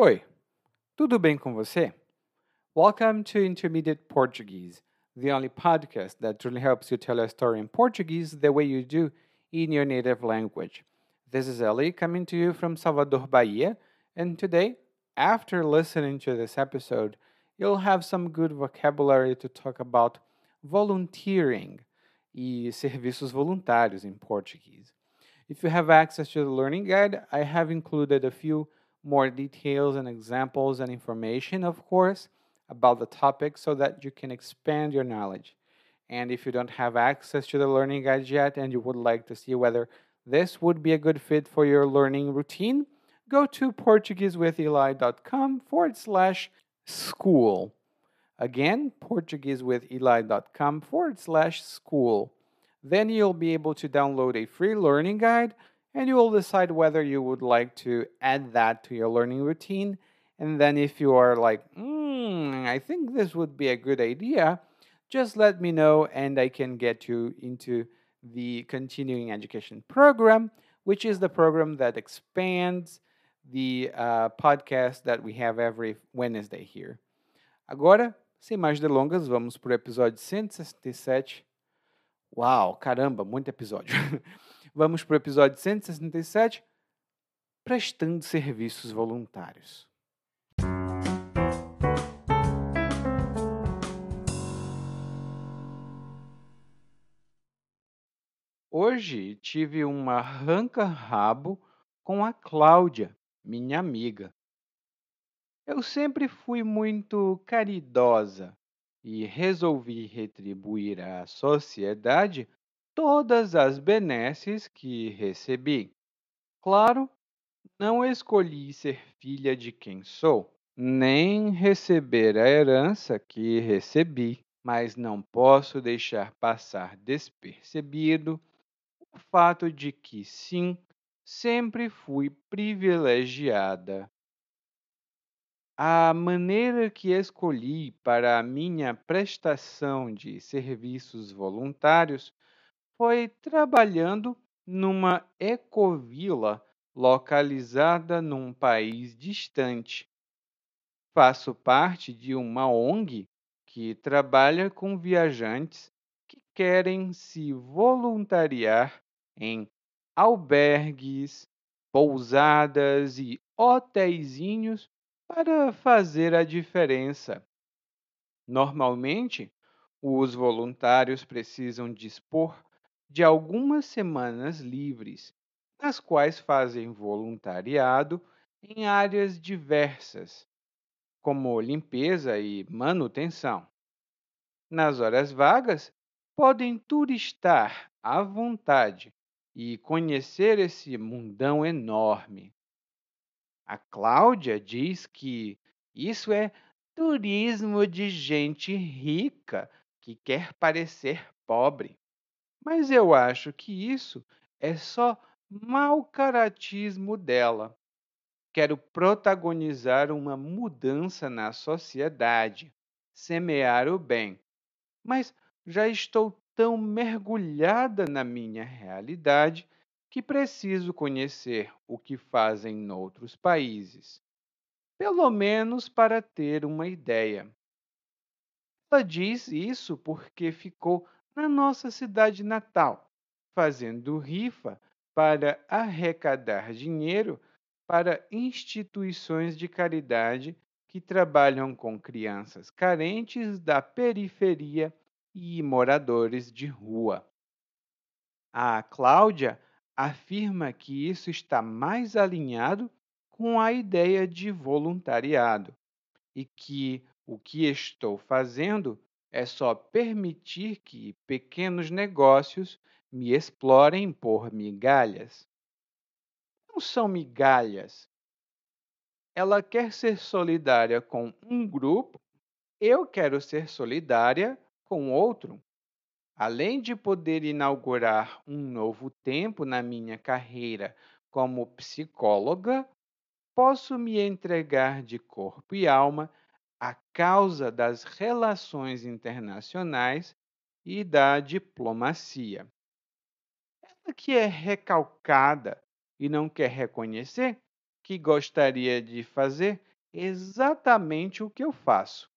Oi, tudo bem com você? Welcome to Intermediate Portuguese, the only podcast that truly helps you tell a story in Portuguese the way you do in your native language. This is Ellie coming to you from Salvador, Bahia, and today, after listening to this episode, you'll have some good vocabulary to talk about volunteering e serviços voluntários in Portuguese. If you have access to the learning guide, I have included a few more details and examples and information, of course, about the topic so that you can expand your knowledge. And if you don't have access to the learning guide yet and you would like to see whether this would be a good fit for your learning routine, go to PortugueseWithEli.com forward slash school. Again, PortugueseWithEli.com forward slash school. Then you'll be able to download a free learning guide and you will decide whether you would like to add that to your learning routine. And then, if you are like, hmm, I think this would be a good idea, just let me know and I can get you into the continuing education program, which is the program that expands the uh, podcast that we have every Wednesday here. Agora, sem mais delongas, vamos para o episódio 167. Uau, caramba, muito episódio. Vamos para o episódio 167, prestando serviços voluntários. Hoje tive um arranca-rabo com a Cláudia, minha amiga. Eu sempre fui muito caridosa e resolvi retribuir à sociedade todas as benesses que recebi. Claro, não escolhi ser filha de quem sou, nem receber a herança que recebi, mas não posso deixar passar despercebido o fato de que, sim, sempre fui privilegiada. A maneira que escolhi para a minha prestação de serviços voluntários foi trabalhando numa ecovila localizada num país distante. Faço parte de uma ONG que trabalha com viajantes que querem se voluntariar em albergues, pousadas e hotéisinhos para fazer a diferença. Normalmente, os voluntários precisam dispor de algumas semanas livres, nas quais fazem voluntariado em áreas diversas, como limpeza e manutenção. Nas horas vagas, podem turistar à vontade e conhecer esse mundão enorme. A Cláudia diz que isso é turismo de gente rica que quer parecer pobre. Mas eu acho que isso é só mau caratismo dela. Quero protagonizar uma mudança na sociedade, semear o bem. Mas já estou tão mergulhada na minha realidade que preciso conhecer o que fazem noutros países, pelo menos para ter uma ideia. Ela diz isso porque ficou na nossa cidade natal, fazendo rifa para arrecadar dinheiro para instituições de caridade que trabalham com crianças carentes da periferia e moradores de rua. A Cláudia afirma que isso está mais alinhado com a ideia de voluntariado e que o que estou fazendo é só permitir que pequenos negócios me explorem por migalhas. Não são migalhas. Ela quer ser solidária com um grupo, eu quero ser solidária com outro. Além de poder inaugurar um novo tempo na minha carreira como psicóloga, posso me entregar de corpo e alma a causa das relações internacionais e da diplomacia. Ela que é recalcada e não quer reconhecer que gostaria de fazer exatamente o que eu faço.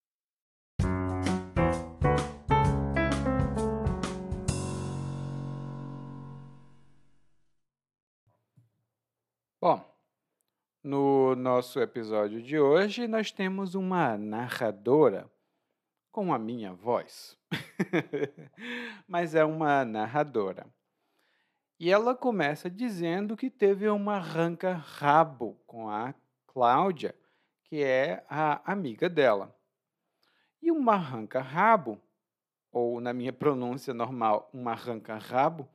No nosso episódio de hoje nós temos uma narradora com a minha voz, mas é uma narradora. E ela começa dizendo que teve uma arranca-rabo com a Cláudia, que é a amiga dela. E uma arranca-rabo, ou na minha pronúncia normal, uma arranca-rabo,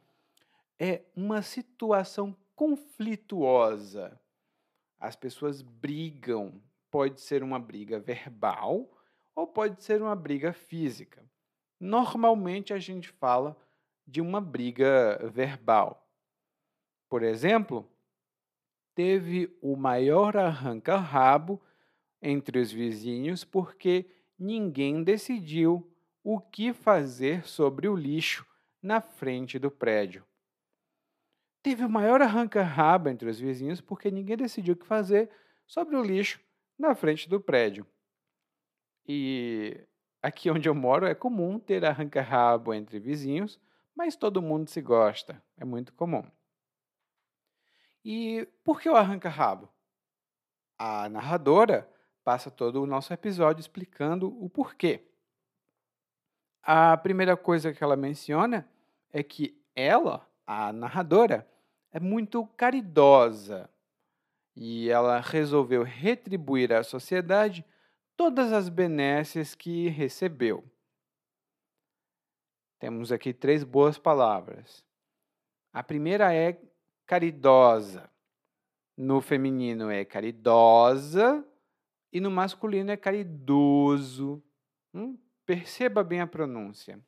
é uma situação conflituosa. As pessoas brigam. Pode ser uma briga verbal ou pode ser uma briga física. Normalmente a gente fala de uma briga verbal. Por exemplo, teve o maior arranca-rabo entre os vizinhos porque ninguém decidiu o que fazer sobre o lixo na frente do prédio. Teve o maior arranca-rabo entre os vizinhos porque ninguém decidiu o que fazer sobre o lixo na frente do prédio. E aqui onde eu moro é comum ter arranca-rabo entre vizinhos mas todo mundo se gosta, é muito comum. E por que o arranca-rabo? A narradora passa todo o nosso episódio explicando o porquê. A primeira coisa que ela menciona é que ela, a narradora, é muito caridosa e ela resolveu retribuir à sociedade todas as benesses que recebeu. Temos aqui três boas palavras. A primeira é caridosa. No feminino é caridosa e no masculino é caridoso. Hum? Perceba bem a pronúncia.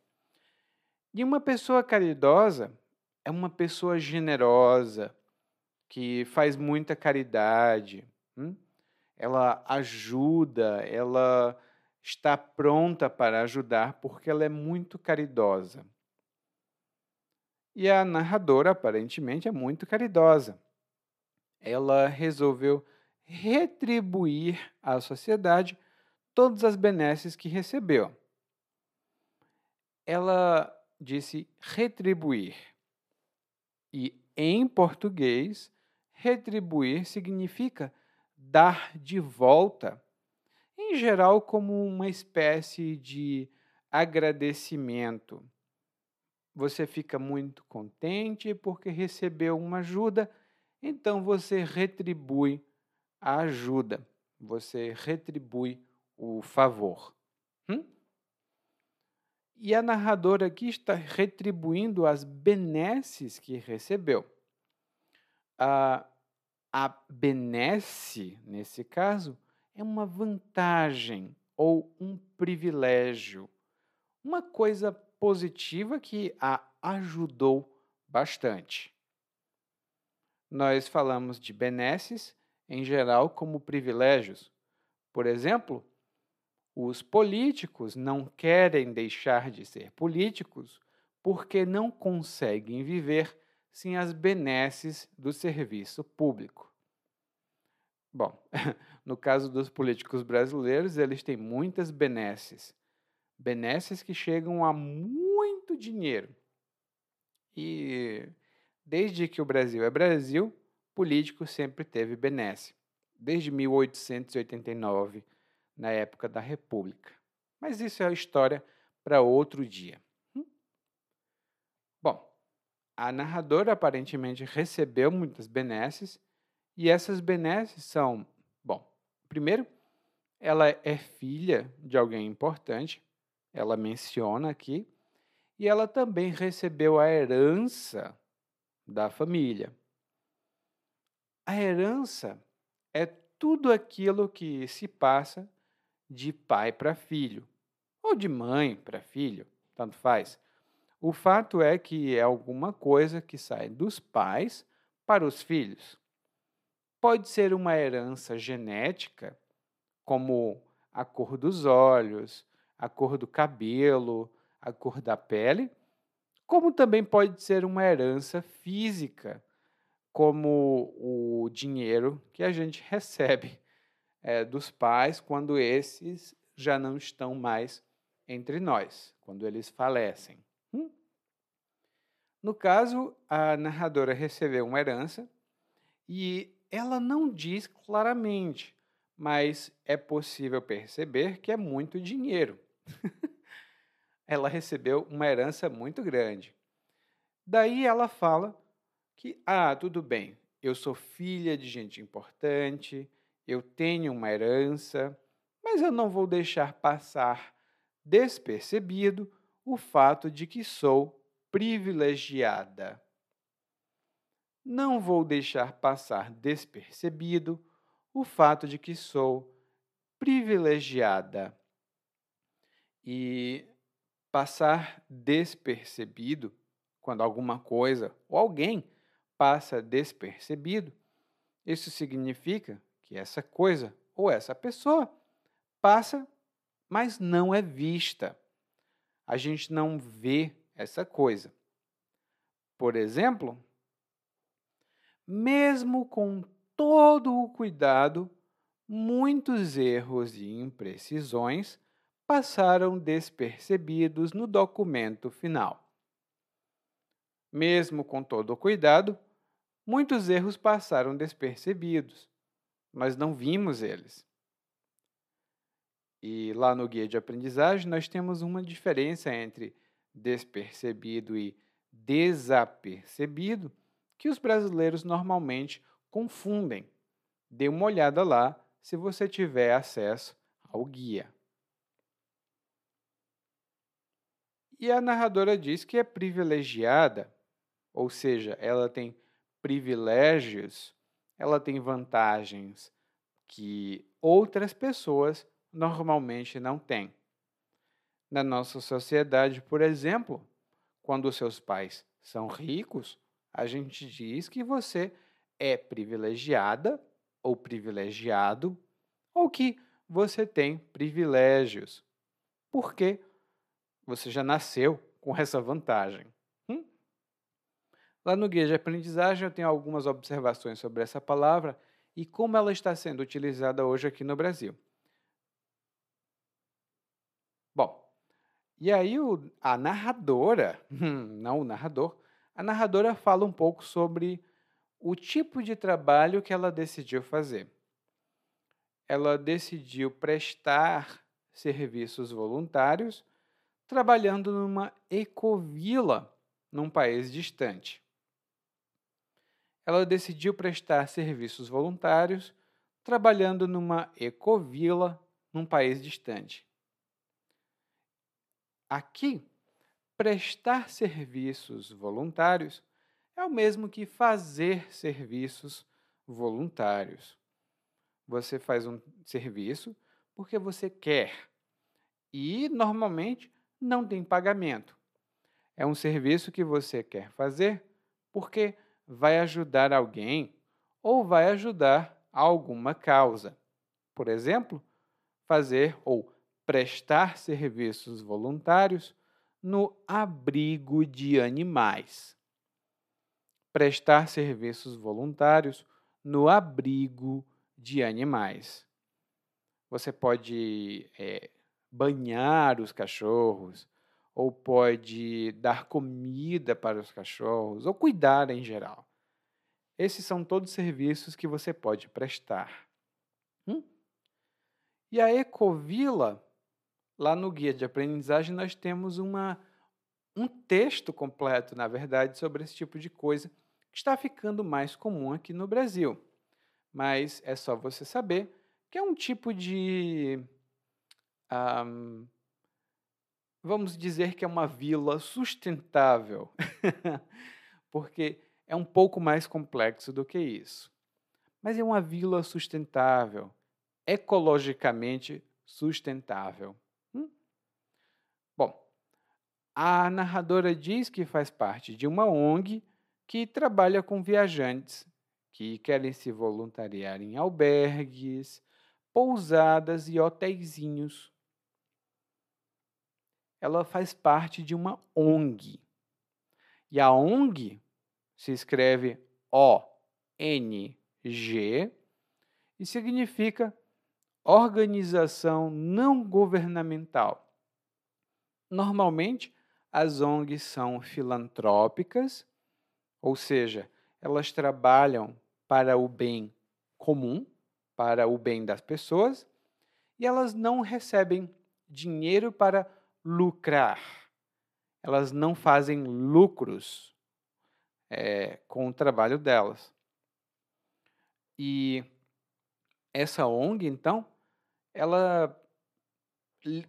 E uma pessoa caridosa é uma pessoa generosa, que faz muita caridade. Hum? Ela ajuda, ela está pronta para ajudar porque ela é muito caridosa. E a narradora, aparentemente, é muito caridosa. Ela resolveu retribuir à sociedade todas as benesses que recebeu. Ela disse retribuir. E em português, retribuir significa dar de volta em geral como uma espécie de agradecimento. Você fica muito contente porque recebeu uma ajuda, então você retribui a ajuda, você retribui o favor. Hum? E a narradora aqui está retribuindo as benesses que recebeu. A, a benesse, nesse caso, é uma vantagem ou um privilégio, uma coisa positiva que a ajudou bastante. Nós falamos de benesses em geral como privilégios. Por exemplo, os políticos não querem deixar de ser políticos porque não conseguem viver sem as benesses do serviço público. Bom, no caso dos políticos brasileiros, eles têm muitas benesses. Benesses que chegam a muito dinheiro. E desde que o Brasil é Brasil, político sempre teve benesse. Desde 1889, na época da República. Mas isso é história para outro dia. Hum? Bom, a narradora aparentemente recebeu muitas benesses e essas benesses são, bom, primeiro, ela é filha de alguém importante, ela menciona aqui, e ela também recebeu a herança da família. A herança é tudo aquilo que se passa de pai para filho, ou de mãe para filho, tanto faz. O fato é que é alguma coisa que sai dos pais para os filhos. Pode ser uma herança genética, como a cor dos olhos, a cor do cabelo, a cor da pele, como também pode ser uma herança física, como o dinheiro que a gente recebe é, dos pais quando esses já não estão mais entre nós, quando eles falecem. Hum? No caso, a narradora recebeu uma herança e ela não diz claramente, mas é possível perceber que é muito dinheiro. ela recebeu uma herança muito grande. Daí ela fala que, ah, tudo bem, eu sou filha de gente importante, eu tenho uma herança, mas eu não vou deixar passar despercebido o fato de que sou privilegiada. Não vou deixar passar despercebido o fato de que sou privilegiada. E passar despercebido, quando alguma coisa ou alguém passa despercebido, isso significa que essa coisa ou essa pessoa passa, mas não é vista. A gente não vê essa coisa. Por exemplo, mesmo com todo o cuidado, muitos erros e imprecisões passaram despercebidos no documento final. Mesmo com todo o cuidado, muitos erros passaram despercebidos, mas não vimos eles. E lá no guia de aprendizagem nós temos uma diferença entre despercebido e desapercebido que os brasileiros normalmente confundem. Dê uma olhada lá se você tiver acesso ao guia. E a narradora diz que é privilegiada, ou seja, ela tem privilégios, ela tem vantagens que outras pessoas normalmente não têm. Na nossa sociedade, por exemplo, quando seus pais são ricos, a gente diz que você é privilegiada ou privilegiado, ou que você tem privilégios, porque você já nasceu com essa vantagem. Lá no guia de aprendizagem eu tenho algumas observações sobre essa palavra e como ela está sendo utilizada hoje aqui no Brasil. Bom, e aí o, a narradora, não o narrador, a narradora fala um pouco sobre o tipo de trabalho que ela decidiu fazer. Ela decidiu prestar serviços voluntários trabalhando numa ecovila num país distante. Ela decidiu prestar serviços voluntários trabalhando numa ecovila num país distante. Aqui, prestar serviços voluntários é o mesmo que fazer serviços voluntários. Você faz um serviço porque você quer e normalmente não tem pagamento. É um serviço que você quer fazer porque vai ajudar alguém ou vai ajudar alguma causa. Por exemplo, fazer ou prestar serviços voluntários no abrigo de animais prestar serviços voluntários no abrigo de animais. Você pode é, banhar os cachorros, ou pode dar comida para os cachorros, ou cuidar em geral. Esses são todos serviços que você pode prestar. Hum? E a Ecovila, lá no guia de aprendizagem, nós temos uma, um texto completo, na verdade, sobre esse tipo de coisa está ficando mais comum aqui no Brasil. Mas é só você saber que é um tipo de. Um, vamos dizer que é uma vila sustentável, porque é um pouco mais complexo do que isso. Mas é uma vila sustentável, ecologicamente sustentável. Hum? Bom, a narradora diz que faz parte de uma ONG que trabalha com viajantes que querem se voluntariar em albergues, pousadas e hotéisinhos. Ela faz parte de uma ONG. E a ONG se escreve O e significa organização não governamental. Normalmente, as ONGs são filantrópicas, ou seja, elas trabalham para o bem comum, para o bem das pessoas, e elas não recebem dinheiro para lucrar. Elas não fazem lucros é, com o trabalho delas. E essa ONG, então, ela,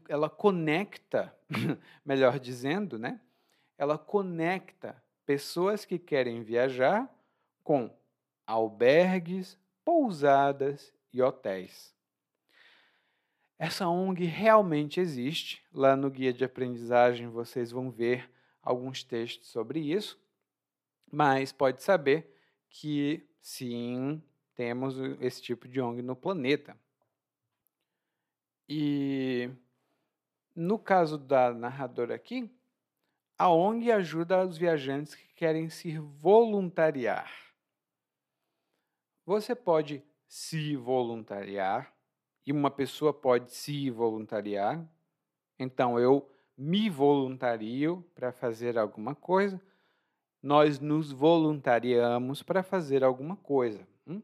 ela conecta, melhor dizendo, né? Ela conecta pessoas que querem viajar com albergues, pousadas e hotéis. Essa ONG realmente existe. Lá no guia de aprendizagem vocês vão ver alguns textos sobre isso, mas pode saber que sim, temos esse tipo de ONG no planeta. E no caso da narradora aqui, a ONG ajuda os viajantes que querem se voluntariar. Você pode se voluntariar e uma pessoa pode se voluntariar. Então eu me voluntario para fazer alguma coisa. Nós nos voluntariamos para fazer alguma coisa. Hum?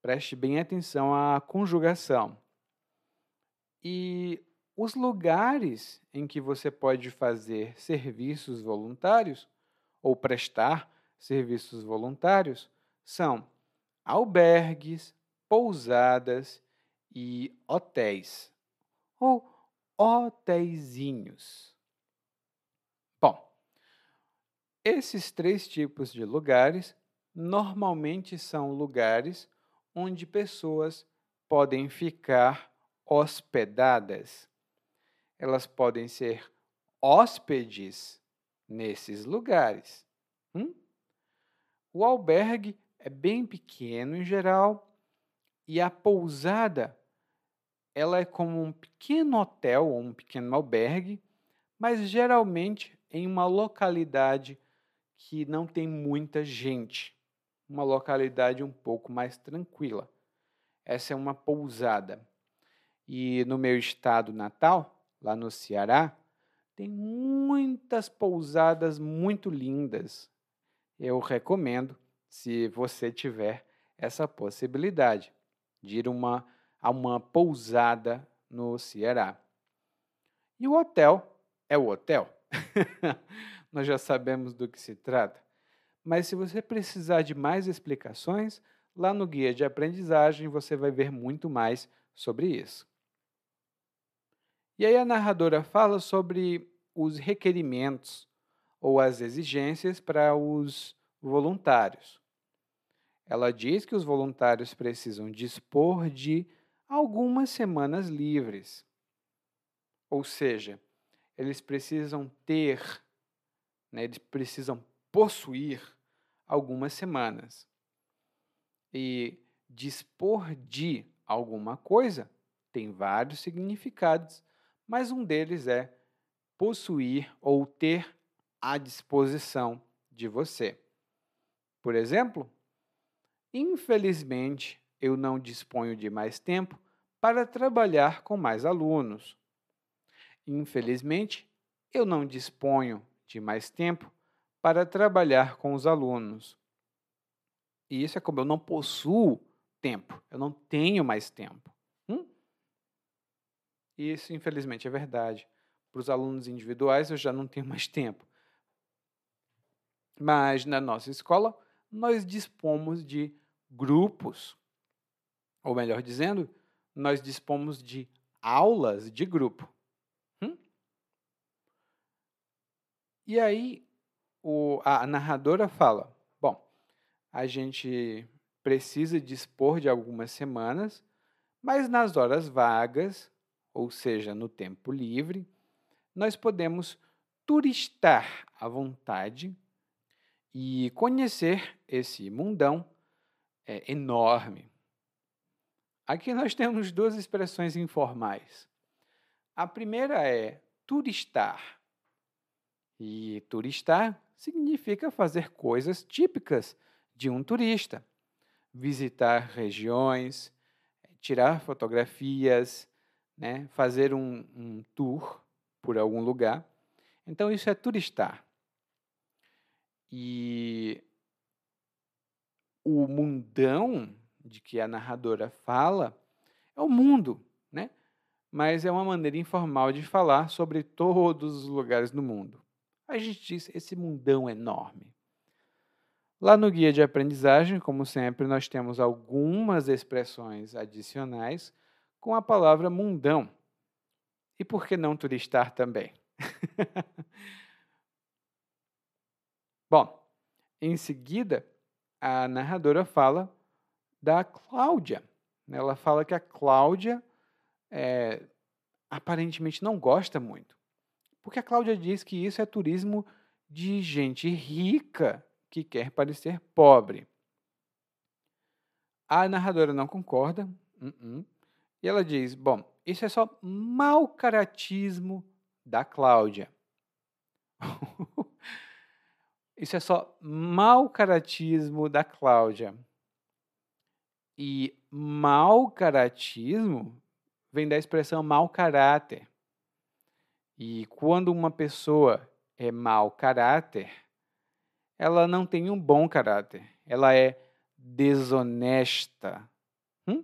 Preste bem atenção à conjugação. E os lugares em que você pode fazer serviços voluntários ou prestar serviços voluntários são albergues, pousadas e hotéis ou hotéisinhos. Bom, esses três tipos de lugares normalmente são lugares onde pessoas podem ficar hospedadas. Elas podem ser hóspedes nesses lugares. Hum? O albergue é bem pequeno em geral e a pousada ela é como um pequeno hotel ou um pequeno albergue, mas geralmente em uma localidade que não tem muita gente, uma localidade um pouco mais tranquila. Essa é uma pousada. E no meu estado natal, lá no Ceará, tem muitas pousadas muito lindas. Eu recomendo, se você tiver essa possibilidade, de ir uma, a uma pousada no Ceará. E o hotel é o hotel. Nós já sabemos do que se trata. Mas se você precisar de mais explicações, lá no guia de aprendizagem você vai ver muito mais sobre isso. E aí a narradora fala sobre os requerimentos ou as exigências para os voluntários. Ela diz que os voluntários precisam dispor de algumas semanas livres. Ou seja, eles precisam ter, né, eles precisam possuir algumas semanas. E dispor de alguma coisa tem vários significados mas um deles é possuir ou ter à disposição de você. Por exemplo, infelizmente eu não disponho de mais tempo para trabalhar com mais alunos. Infelizmente, eu não disponho de mais tempo para trabalhar com os alunos. E isso é como eu não possuo tempo, eu não tenho mais tempo. E isso, infelizmente, é verdade. Para os alunos individuais, eu já não tenho mais tempo. Mas na nossa escola, nós dispomos de grupos, ou melhor dizendo, nós dispomos de aulas de grupo. Hum? E aí, o, a narradora fala: bom, a gente precisa dispor de algumas semanas, mas nas horas vagas ou seja, no tempo livre, nós podemos turistar à vontade e conhecer esse mundão é, enorme. Aqui nós temos duas expressões informais. A primeira é turistar. E turistar significa fazer coisas típicas de um turista. visitar regiões, tirar fotografias, né, fazer um, um tour por algum lugar. Então, isso é turistar. E o mundão de que a narradora fala é o mundo, né? Mas é uma maneira informal de falar sobre todos os lugares do mundo. A gente diz esse mundão enorme. Lá no guia de aprendizagem, como sempre, nós temos algumas expressões adicionais com a palavra mundão. E por que não turistar também? Bom, em seguida, a narradora fala da Cláudia. Ela fala que a Cláudia é, aparentemente não gosta muito. Porque a Cláudia diz que isso é turismo de gente rica que quer parecer pobre. A narradora não concorda, uh -uh, e ela diz: Bom, isso é só mau caratismo da Cláudia. isso é só mau caratismo da Cláudia. E mau caratismo vem da expressão mau caráter. E quando uma pessoa é mau caráter, ela não tem um bom caráter, ela é desonesta. Hum?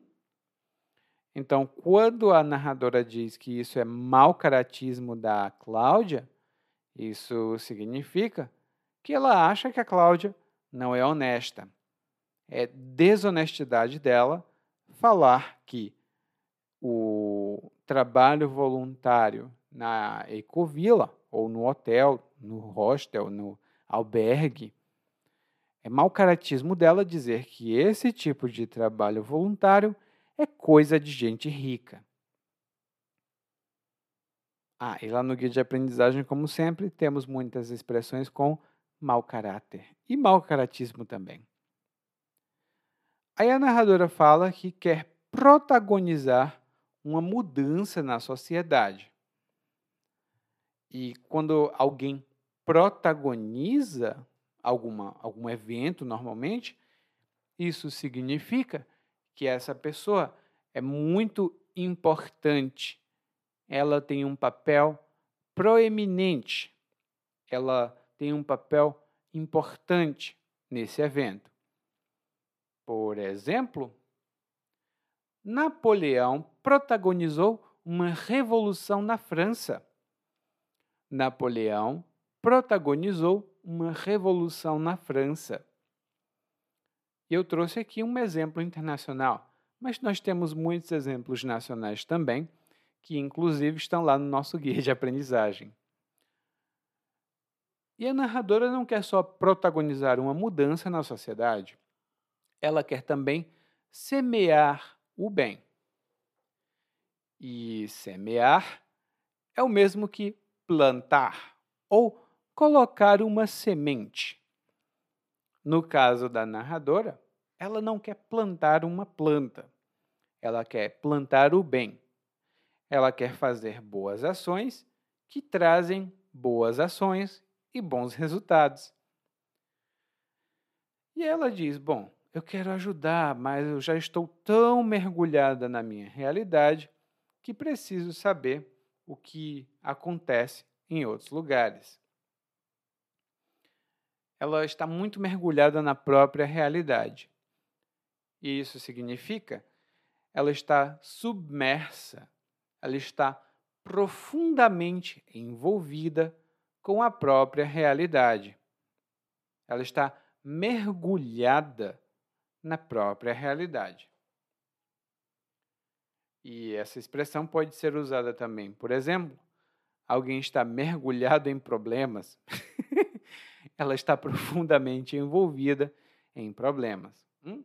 Então, quando a narradora diz que isso é mau caratismo da Cláudia, isso significa que ela acha que a Cláudia não é honesta. É desonestidade dela falar que o trabalho voluntário na Ecovila, ou no hotel, no hostel, no albergue. É mau caratismo dela dizer que esse tipo de trabalho voluntário é coisa de gente rica. Ah, e lá no guia de aprendizagem, como sempre, temos muitas expressões com mau caráter e mau caratismo também. Aí a narradora fala que quer protagonizar uma mudança na sociedade. E quando alguém protagoniza alguma, algum evento normalmente, isso significa que essa pessoa é muito importante. Ela tem um papel proeminente. Ela tem um papel importante nesse evento. Por exemplo, Napoleão protagonizou uma revolução na França. Napoleão protagonizou uma revolução na França. Eu trouxe aqui um exemplo internacional, mas nós temos muitos exemplos nacionais também, que inclusive estão lá no nosso guia de aprendizagem. E a narradora não quer só protagonizar uma mudança na sociedade, ela quer também semear o bem. E semear é o mesmo que plantar ou colocar uma semente. No caso da narradora, ela não quer plantar uma planta, ela quer plantar o bem. Ela quer fazer boas ações que trazem boas ações e bons resultados. E ela diz: Bom, eu quero ajudar, mas eu já estou tão mergulhada na minha realidade que preciso saber o que acontece em outros lugares ela está muito mergulhada na própria realidade. E isso significa ela está submersa, ela está profundamente envolvida com a própria realidade. Ela está mergulhada na própria realidade. E essa expressão pode ser usada também, por exemplo, alguém está mergulhado em problemas. ela está profundamente envolvida em problemas. Hum?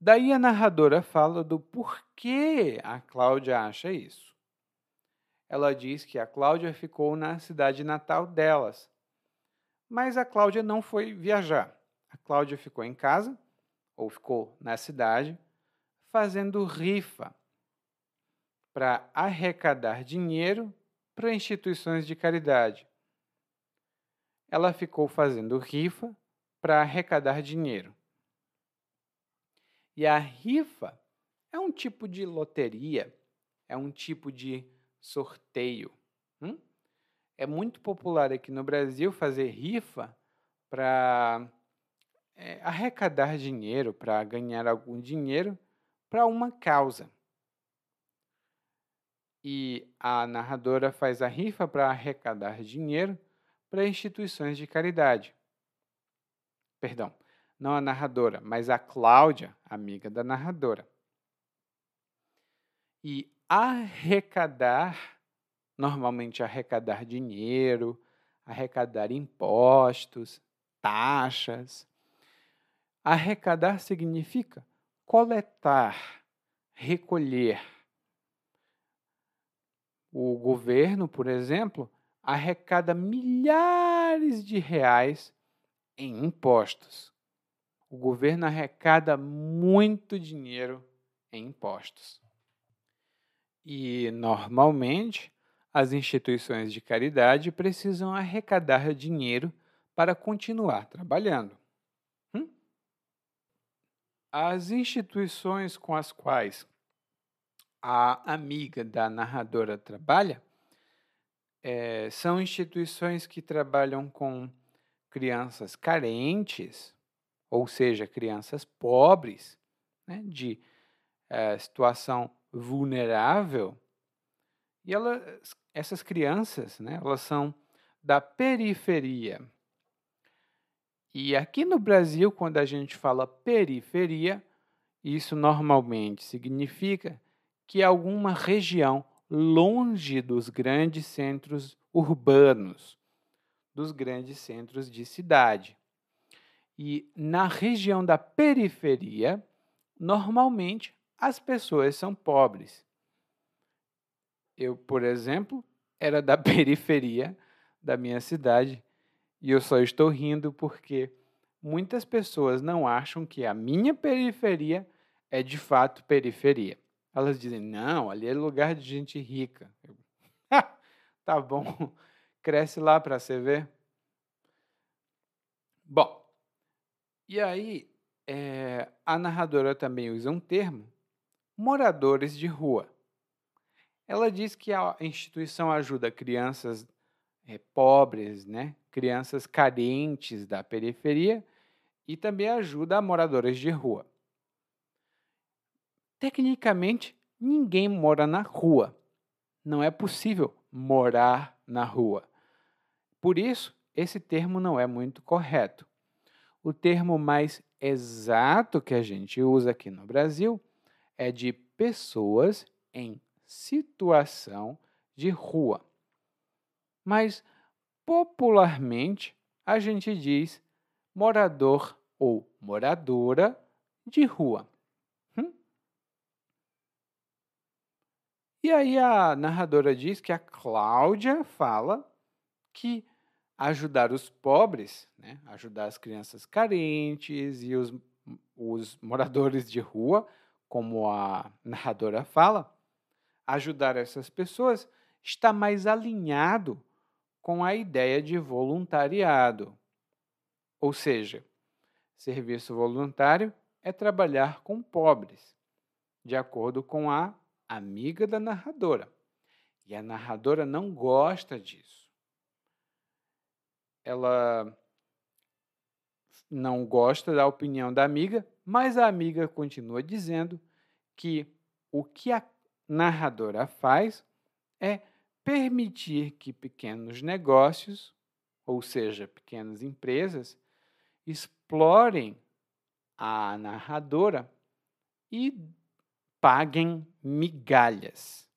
Daí a narradora fala do porquê a Cláudia acha isso. Ela diz que a Cláudia ficou na cidade natal delas, mas a Cláudia não foi viajar. A Cláudia ficou em casa, ou ficou na cidade, fazendo rifa para arrecadar dinheiro para instituições de caridade. Ela ficou fazendo rifa para arrecadar dinheiro. E a rifa é um tipo de loteria, é um tipo de sorteio. Hum? É muito popular aqui no Brasil fazer rifa para é, arrecadar dinheiro, para ganhar algum dinheiro para uma causa. E a narradora faz a rifa para arrecadar dinheiro para instituições de caridade. Perdão, não a narradora, mas a Cláudia, amiga da narradora. E arrecadar, normalmente arrecadar dinheiro, arrecadar impostos, taxas. Arrecadar significa coletar, recolher. O governo, por exemplo, arrecada milhares de reais em impostos. O governo arrecada muito dinheiro em impostos. E, normalmente, as instituições de caridade precisam arrecadar dinheiro para continuar trabalhando. Hum? As instituições com as quais a amiga da narradora trabalha é, são instituições que trabalham com crianças carentes, ou seja, crianças pobres, né, de é, situação vulnerável, e ela, essas crianças, né, elas são da periferia. E aqui no Brasil, quando a gente fala periferia, isso normalmente significa que é alguma região longe dos grandes centros urbanos, dos grandes centros de cidade. E na região da periferia, normalmente as pessoas são pobres. Eu, por exemplo, era da periferia da minha cidade e eu só estou rindo porque muitas pessoas não acham que a minha periferia é de fato periferia. Elas dizem: não, ali é lugar de gente rica. Eu, tá bom, cresce lá para você ver. Bom, e aí é, a narradora também usa um termo, moradores de rua. Ela diz que a instituição ajuda crianças é, pobres, né, crianças carentes da periferia e também ajuda moradores de rua. Tecnicamente, ninguém mora na rua. Não é possível morar na rua. Por isso, esse termo não é muito correto. O termo mais exato que a gente usa aqui no Brasil é de pessoas em situação de rua. Mas, popularmente, a gente diz morador ou moradora de rua. Hum? E aí a narradora diz que a Cláudia fala que ajudar os pobres, né, ajudar as crianças carentes e os, os moradores de rua, como a narradora fala, ajudar essas pessoas está mais alinhado com a ideia de voluntariado. Ou seja, serviço voluntário é trabalhar com pobres, de acordo com a amiga da narradora. E a narradora não gosta disso. Ela não gosta da opinião da amiga, mas a amiga continua dizendo que o que a narradora faz é permitir que pequenos negócios, ou seja, pequenas empresas, explorem a narradora e paguem migalhas.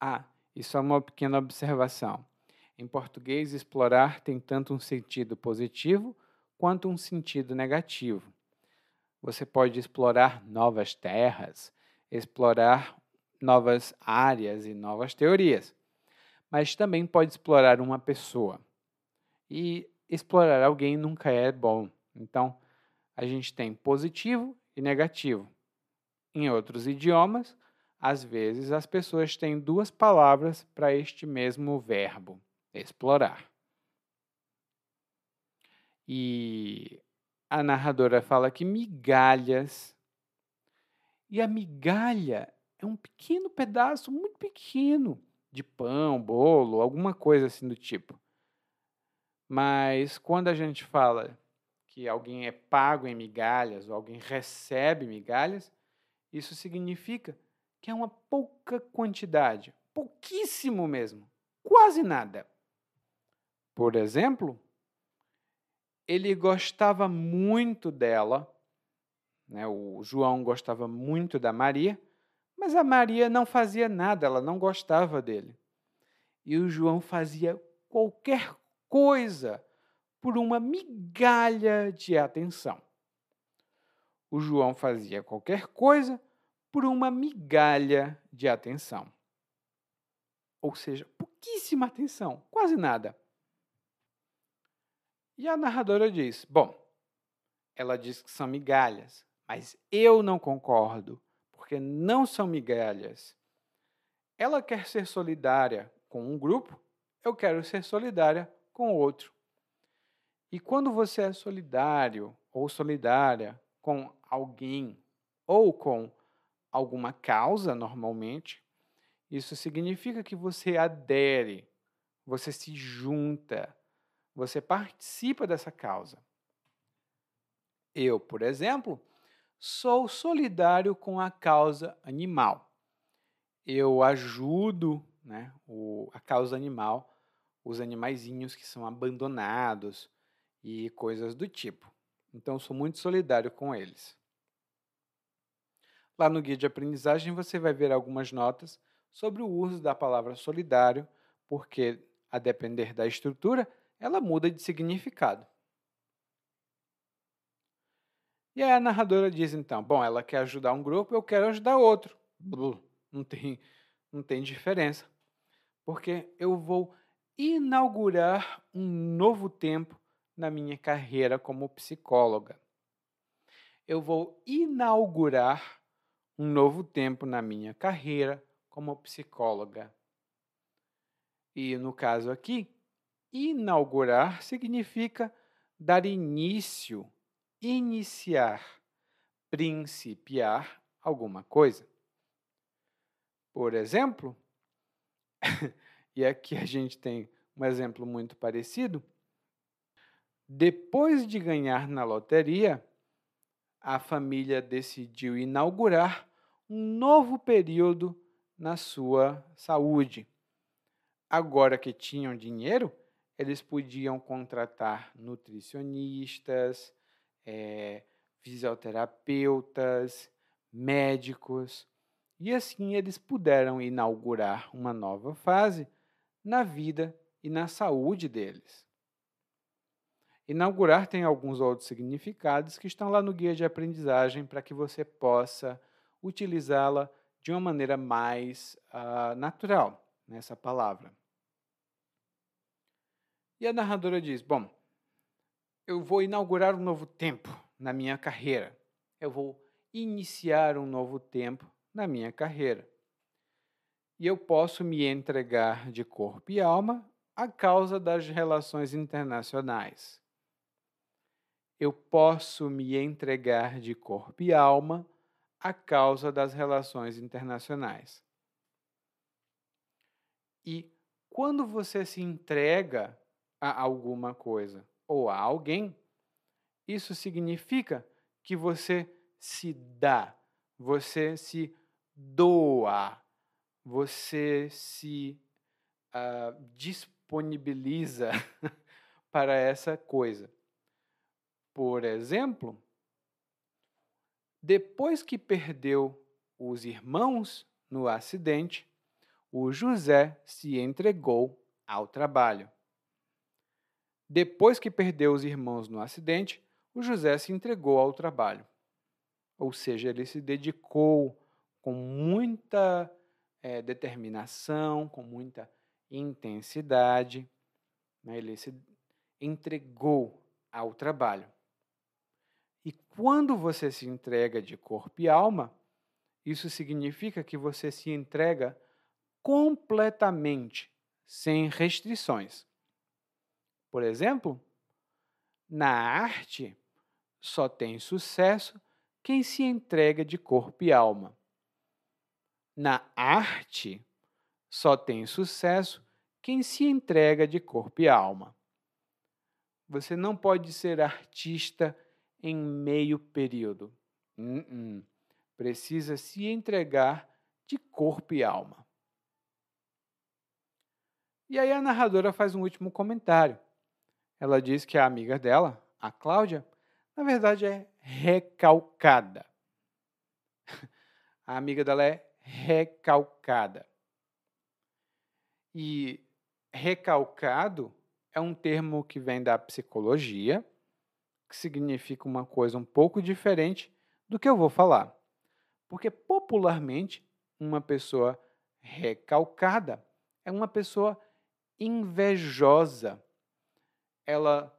Ah, e só uma pequena observação. Em português, explorar tem tanto um sentido positivo quanto um sentido negativo. Você pode explorar novas terras, explorar novas áreas e novas teorias, mas também pode explorar uma pessoa. E explorar alguém nunca é bom. Então, a gente tem positivo e negativo. Em outros idiomas, às vezes as pessoas têm duas palavras para este mesmo verbo, explorar. E a narradora fala que migalhas. E a migalha é um pequeno pedaço, muito pequeno, de pão, bolo, alguma coisa assim do tipo. Mas quando a gente fala que alguém é pago em migalhas ou alguém recebe migalhas, isso significa que é uma pouca quantidade, pouquíssimo mesmo, quase nada. Por exemplo, ele gostava muito dela, né? o João gostava muito da Maria, mas a Maria não fazia nada, ela não gostava dele. E o João fazia qualquer coisa por uma migalha de atenção. O João fazia qualquer coisa por uma migalha de atenção. Ou seja, pouquíssima atenção, quase nada. E a narradora diz: Bom, ela diz que são migalhas, mas eu não concordo, porque não são migalhas. Ela quer ser solidária com um grupo, eu quero ser solidária com outro. E quando você é solidário ou solidária com alguém ou com alguma causa, normalmente, isso significa que você adere, você se junta, você participa dessa causa. Eu, por exemplo, sou solidário com a causa animal. Eu ajudo né, o, a causa animal, os animaizinhos que são abandonados e coisas do tipo. Então, sou muito solidário com eles. Lá no guia de aprendizagem você vai ver algumas notas sobre o uso da palavra solidário, porque, a depender da estrutura, ela muda de significado. E aí a narradora diz então: bom, ela quer ajudar um grupo, eu quero ajudar outro. Não tem, não tem diferença. Porque eu vou inaugurar um novo tempo na minha carreira como psicóloga. Eu vou inaugurar um novo tempo na minha carreira como psicóloga. E no caso aqui, Inaugurar significa dar início, iniciar, principiar alguma coisa. Por exemplo, e aqui a gente tem um exemplo muito parecido. Depois de ganhar na loteria, a família decidiu inaugurar um novo período na sua saúde. Agora que tinham dinheiro, eles podiam contratar nutricionistas, é, fisioterapeutas, médicos, e assim eles puderam inaugurar uma nova fase na vida e na saúde deles. Inaugurar tem alguns outros significados que estão lá no guia de aprendizagem para que você possa utilizá-la de uma maneira mais uh, natural nessa palavra. E a narradora diz: Bom, eu vou inaugurar um novo tempo na minha carreira. Eu vou iniciar um novo tempo na minha carreira. E eu posso me entregar de corpo e alma à causa das relações internacionais. Eu posso me entregar de corpo e alma à causa das relações internacionais. E quando você se entrega a alguma coisa ou a alguém, isso significa que você se dá, você se doa, você se uh, disponibiliza para essa coisa. Por exemplo, depois que perdeu os irmãos no acidente, o José se entregou ao trabalho. Depois que perdeu os irmãos no acidente, o José se entregou ao trabalho. Ou seja, ele se dedicou com muita é, determinação, com muita intensidade, né? ele se entregou ao trabalho. E quando você se entrega de corpo e alma, isso significa que você se entrega completamente, sem restrições. Por exemplo, Na arte, só tem sucesso quem se entrega de corpo e alma. Na arte, só tem sucesso quem se entrega de corpo e alma. Você não pode ser artista em meio período. Uh -uh. Precisa se entregar de corpo e alma. E aí a narradora faz um último comentário. Ela diz que a amiga dela, a Cláudia, na verdade é recalcada. A amiga dela é recalcada. E recalcado é um termo que vem da psicologia, que significa uma coisa um pouco diferente do que eu vou falar. Porque popularmente, uma pessoa recalcada é uma pessoa invejosa. Ela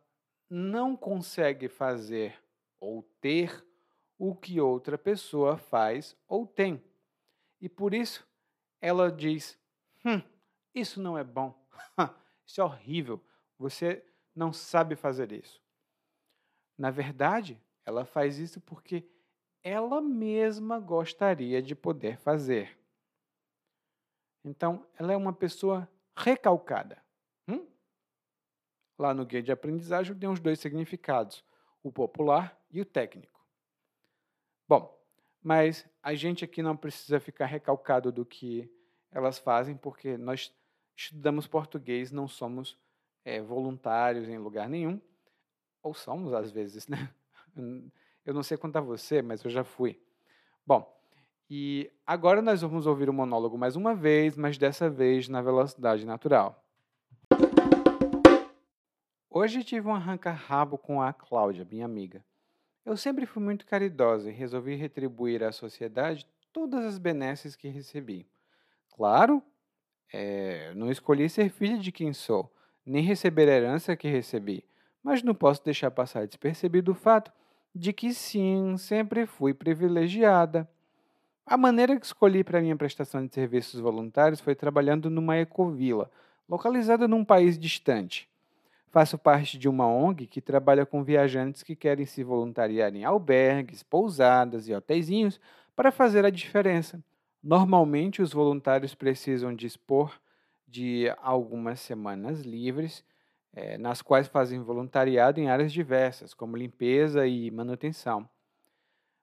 não consegue fazer ou ter o que outra pessoa faz ou tem. E por isso ela diz: hum, isso não é bom, isso é horrível, você não sabe fazer isso. Na verdade, ela faz isso porque ela mesma gostaria de poder fazer. Então, ela é uma pessoa recalcada. Lá no guia de aprendizagem tem os dois significados, o popular e o técnico. Bom, mas a gente aqui não precisa ficar recalcado do que elas fazem, porque nós estudamos português, não somos é, voluntários em lugar nenhum, ou somos às vezes, né? Eu não sei quanto a você, mas eu já fui. Bom, e agora nós vamos ouvir o monólogo mais uma vez, mas dessa vez na velocidade natural. Hoje tive um arranca-rabo com a Cláudia, minha amiga. Eu sempre fui muito caridosa e resolvi retribuir à sociedade todas as benesses que recebi. Claro, é, não escolhi ser filha de quem sou, nem receber a herança que recebi, mas não posso deixar passar despercebido o fato de que sim, sempre fui privilegiada. A maneira que escolhi para minha prestação de serviços voluntários foi trabalhando numa ecovila, localizada num país distante. Faço parte de uma ONG que trabalha com viajantes que querem se voluntariar em albergues, pousadas e hotéisinhos para fazer a diferença. Normalmente, os voluntários precisam dispor de algumas semanas livres é, nas quais fazem voluntariado em áreas diversas, como limpeza e manutenção.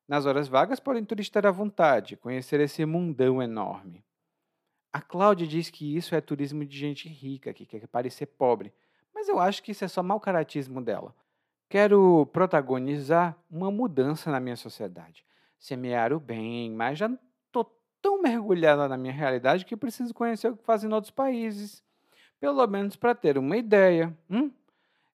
Nas horas vagas, podem turistar à vontade, conhecer esse mundão enorme. A Cláudia diz que isso é turismo de gente rica, que quer parecer pobre, mas eu acho que isso é só mau caratismo dela. Quero protagonizar uma mudança na minha sociedade, semear o bem, mas já estou tão mergulhada na minha realidade que preciso conhecer o que fazem em outros países pelo menos para ter uma ideia. Hum?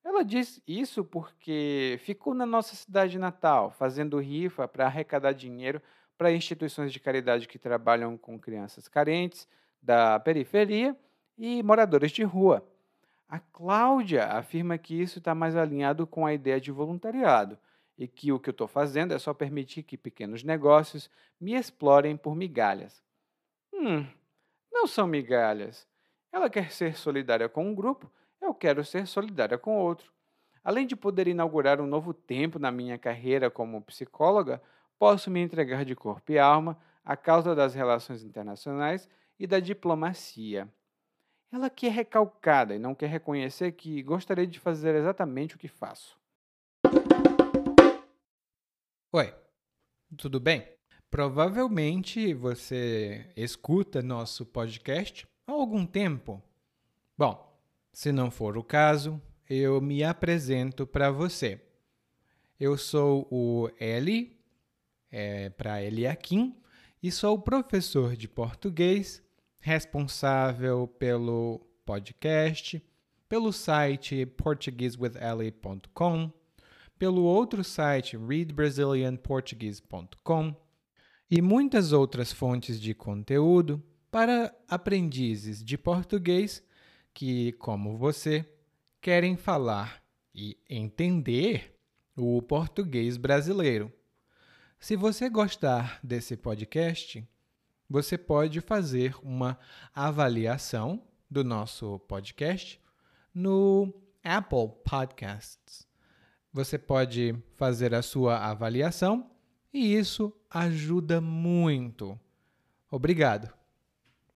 Ela diz isso porque ficou na nossa cidade natal, fazendo rifa para arrecadar dinheiro para instituições de caridade que trabalham com crianças carentes, da periferia e moradores de rua. A Cláudia afirma que isso está mais alinhado com a ideia de voluntariado e que o que eu estou fazendo é só permitir que pequenos negócios me explorem por migalhas. Hum, não são migalhas. Ela quer ser solidária com um grupo, eu quero ser solidária com outro. Além de poder inaugurar um novo tempo na minha carreira como psicóloga, posso me entregar de corpo e alma à causa das relações internacionais e da diplomacia. Ela quer recalcada e não quer reconhecer que gostaria de fazer exatamente o que faço. Oi, tudo bem? Provavelmente você escuta nosso podcast há algum tempo? Bom, se não for o caso, eu me apresento para você. Eu sou o Eli, é, para Eliakim, e sou professor de português, responsável pelo podcast, pelo site portuguesewitheli.com, pelo outro site readbrazilianportuguese.com e muitas outras fontes de conteúdo para aprendizes de português que, como você, querem falar e entender o português brasileiro. Se você gostar desse podcast, você pode fazer uma avaliação do nosso podcast no Apple Podcasts. você pode fazer a sua avaliação e isso ajuda muito. Obrigado.